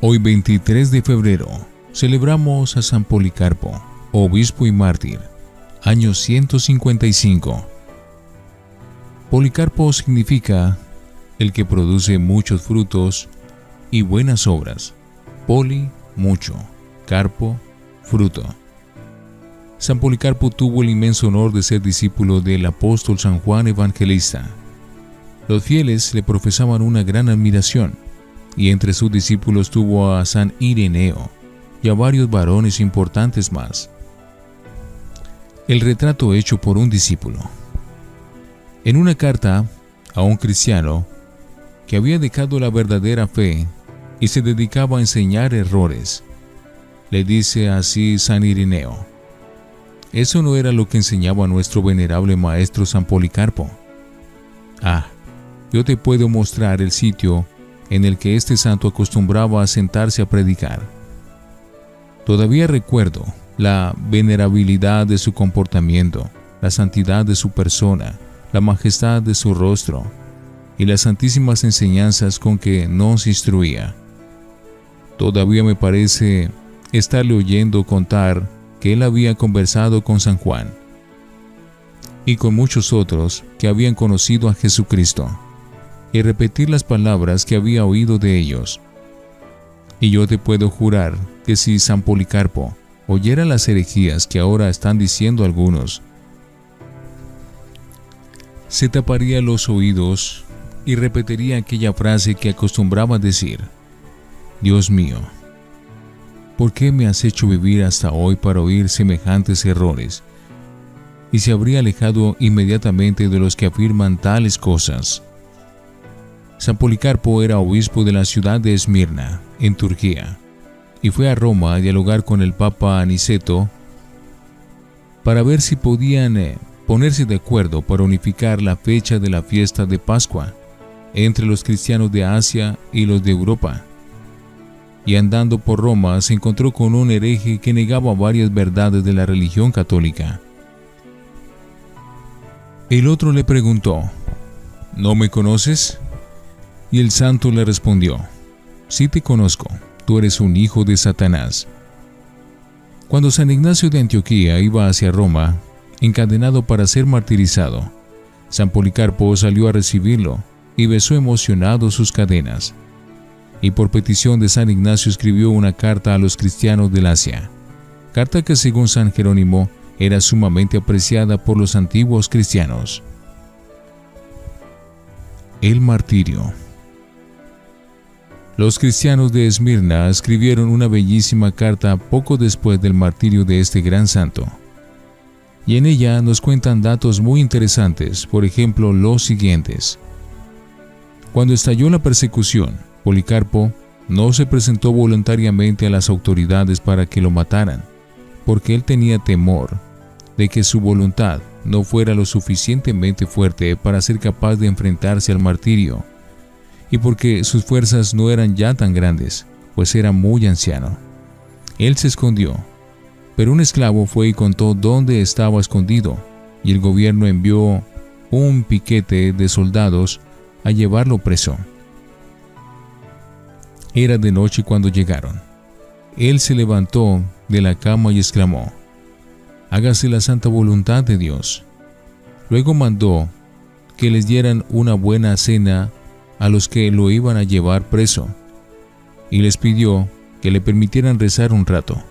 Hoy 23 de febrero celebramos a San Policarpo, obispo y mártir, año 155. Policarpo significa el que produce muchos frutos y buenas obras. Poli, mucho, carpo, fruto. San Policarpo tuvo el inmenso honor de ser discípulo del apóstol San Juan Evangelista. Los fieles le profesaban una gran admiración y entre sus discípulos tuvo a San Ireneo y a varios varones importantes más. El retrato hecho por un discípulo. En una carta a un cristiano que había dejado la verdadera fe y se dedicaba a enseñar errores, le dice así San Ireneo, eso no era lo que enseñaba nuestro venerable maestro San Policarpo. Ah, yo te puedo mostrar el sitio en el que este santo acostumbraba a sentarse a predicar. Todavía recuerdo la venerabilidad de su comportamiento, la santidad de su persona, la majestad de su rostro y las santísimas enseñanzas con que nos instruía. Todavía me parece estarle oyendo contar que él había conversado con San Juan y con muchos otros que habían conocido a Jesucristo y repetir las palabras que había oído de ellos. Y yo te puedo jurar que si San Policarpo oyera las herejías que ahora están diciendo algunos, se taparía los oídos y repetiría aquella frase que acostumbraba decir, Dios mío, ¿por qué me has hecho vivir hasta hoy para oír semejantes errores? Y se habría alejado inmediatamente de los que afirman tales cosas. San Policarpo era obispo de la ciudad de Esmirna, en Turquía, y fue a Roma a dialogar con el Papa Aniceto para ver si podían eh, ponerse de acuerdo para unificar la fecha de la fiesta de Pascua entre los cristianos de Asia y los de Europa. Y andando por Roma se encontró con un hereje que negaba varias verdades de la religión católica. El otro le preguntó, ¿No me conoces? Y el santo le respondió, Sí te conozco, tú eres un hijo de Satanás. Cuando San Ignacio de Antioquía iba hacia Roma, encadenado para ser martirizado, San Policarpo salió a recibirlo y besó emocionado sus cadenas. Y por petición de San Ignacio escribió una carta a los cristianos del Asia, carta que según San Jerónimo era sumamente apreciada por los antiguos cristianos. El martirio. Los cristianos de Esmirna escribieron una bellísima carta poco después del martirio de este gran santo. Y en ella nos cuentan datos muy interesantes, por ejemplo, los siguientes. Cuando estalló la persecución, Policarpo no se presentó voluntariamente a las autoridades para que lo mataran, porque él tenía temor de que su voluntad no fuera lo suficientemente fuerte para ser capaz de enfrentarse al martirio y porque sus fuerzas no eran ya tan grandes, pues era muy anciano. Él se escondió, pero un esclavo fue y contó dónde estaba escondido, y el gobierno envió un piquete de soldados a llevarlo preso. Era de noche cuando llegaron. Él se levantó de la cama y exclamó, Hágase la santa voluntad de Dios. Luego mandó que les dieran una buena cena a los que lo iban a llevar preso y les pidió que le permitieran rezar un rato.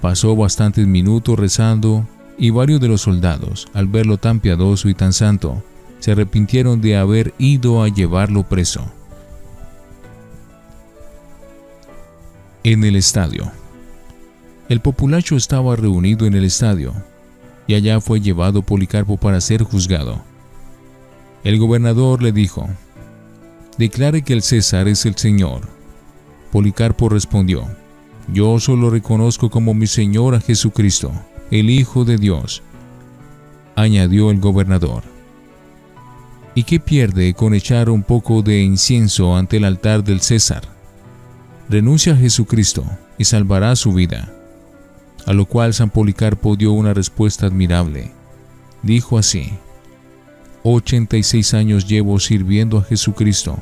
Pasó bastantes minutos rezando y varios de los soldados, al verlo tan piadoso y tan santo, se arrepintieron de haber ido a llevarlo preso. En el estadio. El populacho estaba reunido en el estadio, y allá fue llevado Policarpo para ser juzgado. El gobernador le dijo, declare que el César es el Señor. Policarpo respondió, yo solo reconozco como mi Señor a Jesucristo, el Hijo de Dios. Añadió el gobernador. ¿Y qué pierde con echar un poco de incienso ante el altar del César? Renuncia a Jesucristo y salvará su vida. A lo cual San Policarpo dio una respuesta admirable. Dijo así, 86 años llevo sirviendo a Jesucristo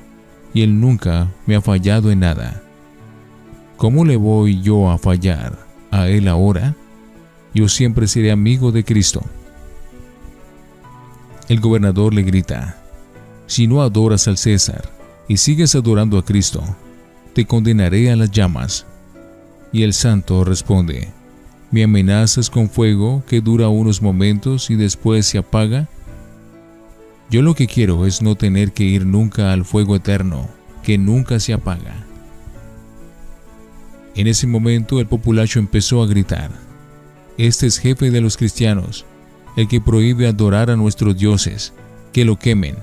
y Él nunca me ha fallado en nada. ¿cómo le voy yo a fallar a él ahora? Yo siempre seré amigo de Cristo. El gobernador le grita, si no adoras al César y sigues adorando a Cristo, te condenaré a las llamas. Y el santo responde, ¿me amenazas con fuego que dura unos momentos y después se apaga? Yo lo que quiero es no tener que ir nunca al fuego eterno, que nunca se apaga. En ese momento el populacho empezó a gritar, este es jefe de los cristianos, el que prohíbe adorar a nuestros dioses, que lo quemen.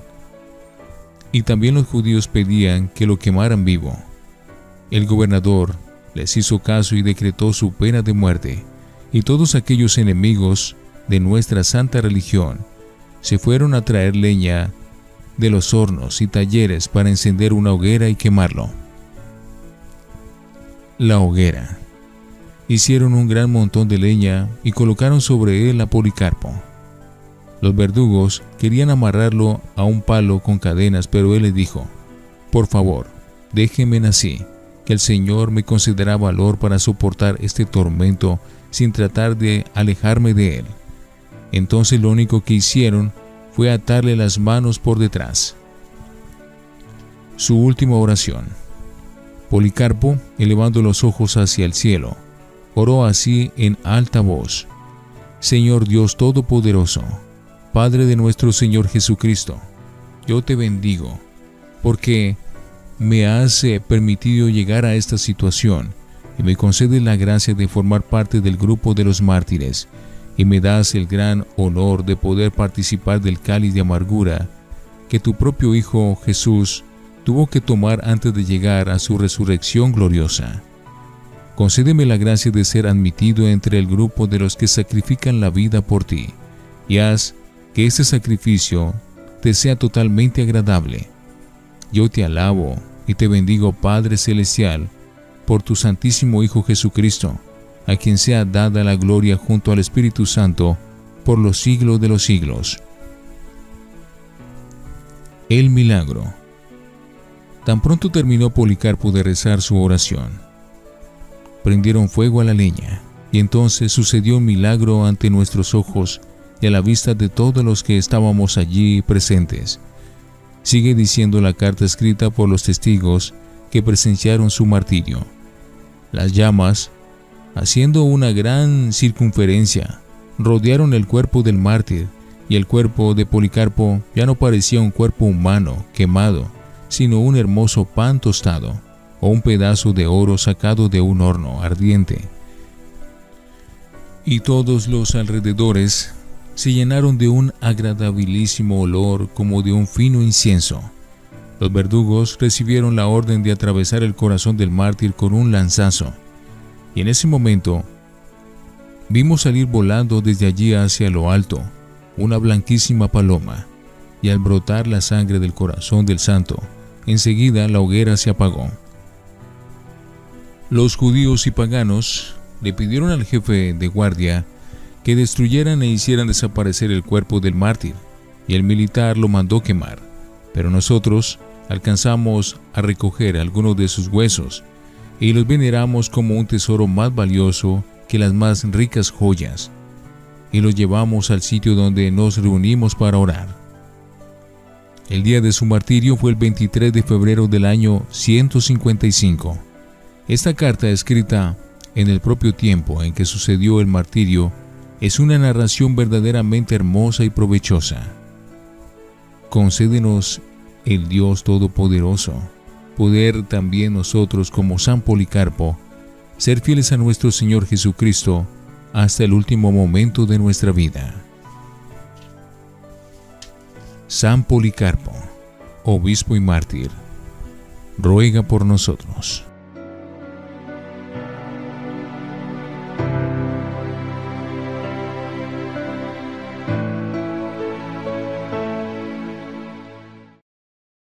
Y también los judíos pedían que lo quemaran vivo. El gobernador les hizo caso y decretó su pena de muerte, y todos aquellos enemigos de nuestra santa religión se fueron a traer leña de los hornos y talleres para encender una hoguera y quemarlo. La hoguera hicieron un gran montón de leña y colocaron sobre él a Policarpo. Los verdugos querían amarrarlo a un palo con cadenas, pero él le dijo, Por favor, déjenme así, que el Señor me concederá valor para soportar este tormento sin tratar de alejarme de él. Entonces lo único que hicieron fue atarle las manos por detrás. Su última oración. Policarpo, elevando los ojos hacia el cielo, oró así en alta voz. Señor Dios Todopoderoso, Padre de nuestro Señor Jesucristo, yo te bendigo, porque me has eh, permitido llegar a esta situación y me concedes la gracia de formar parte del grupo de los mártires y me das el gran honor de poder participar del cáliz de amargura que tu propio Hijo Jesús tuvo que tomar antes de llegar a su resurrección gloriosa. Concédeme la gracia de ser admitido entre el grupo de los que sacrifican la vida por ti, y haz que este sacrificio te sea totalmente agradable. Yo te alabo y te bendigo, Padre Celestial, por tu Santísimo Hijo Jesucristo, a quien sea dada la gloria junto al Espíritu Santo por los siglos de los siglos. El milagro. Tan pronto terminó Policarpo de rezar su oración, prendieron fuego a la leña, y entonces sucedió un milagro ante nuestros ojos y a la vista de todos los que estábamos allí presentes. Sigue diciendo la carta escrita por los testigos que presenciaron su martirio. Las llamas, haciendo una gran circunferencia, rodearon el cuerpo del mártir, y el cuerpo de Policarpo ya no parecía un cuerpo humano quemado, sino un hermoso pan tostado o un pedazo de oro sacado de un horno ardiente. Y todos los alrededores se llenaron de un agradabilísimo olor como de un fino incienso. Los verdugos recibieron la orden de atravesar el corazón del mártir con un lanzazo, y en ese momento vimos salir volando desde allí hacia lo alto una blanquísima paloma, y al brotar la sangre del corazón del santo, enseguida la hoguera se apagó. Los judíos y paganos le pidieron al jefe de guardia que destruyeran e hicieran desaparecer el cuerpo del mártir, y el militar lo mandó quemar. Pero nosotros alcanzamos a recoger algunos de sus huesos y los veneramos como un tesoro más valioso que las más ricas joyas, y los llevamos al sitio donde nos reunimos para orar. El día de su martirio fue el 23 de febrero del año 155. Esta carta escrita en el propio tiempo en que sucedió el martirio es una narración verdaderamente hermosa y provechosa. Concédenos el Dios Todopoderoso, poder también nosotros como San Policarpo ser fieles a nuestro Señor Jesucristo hasta el último momento de nuestra vida. San Policarpo, obispo y mártir, ruega por nosotros.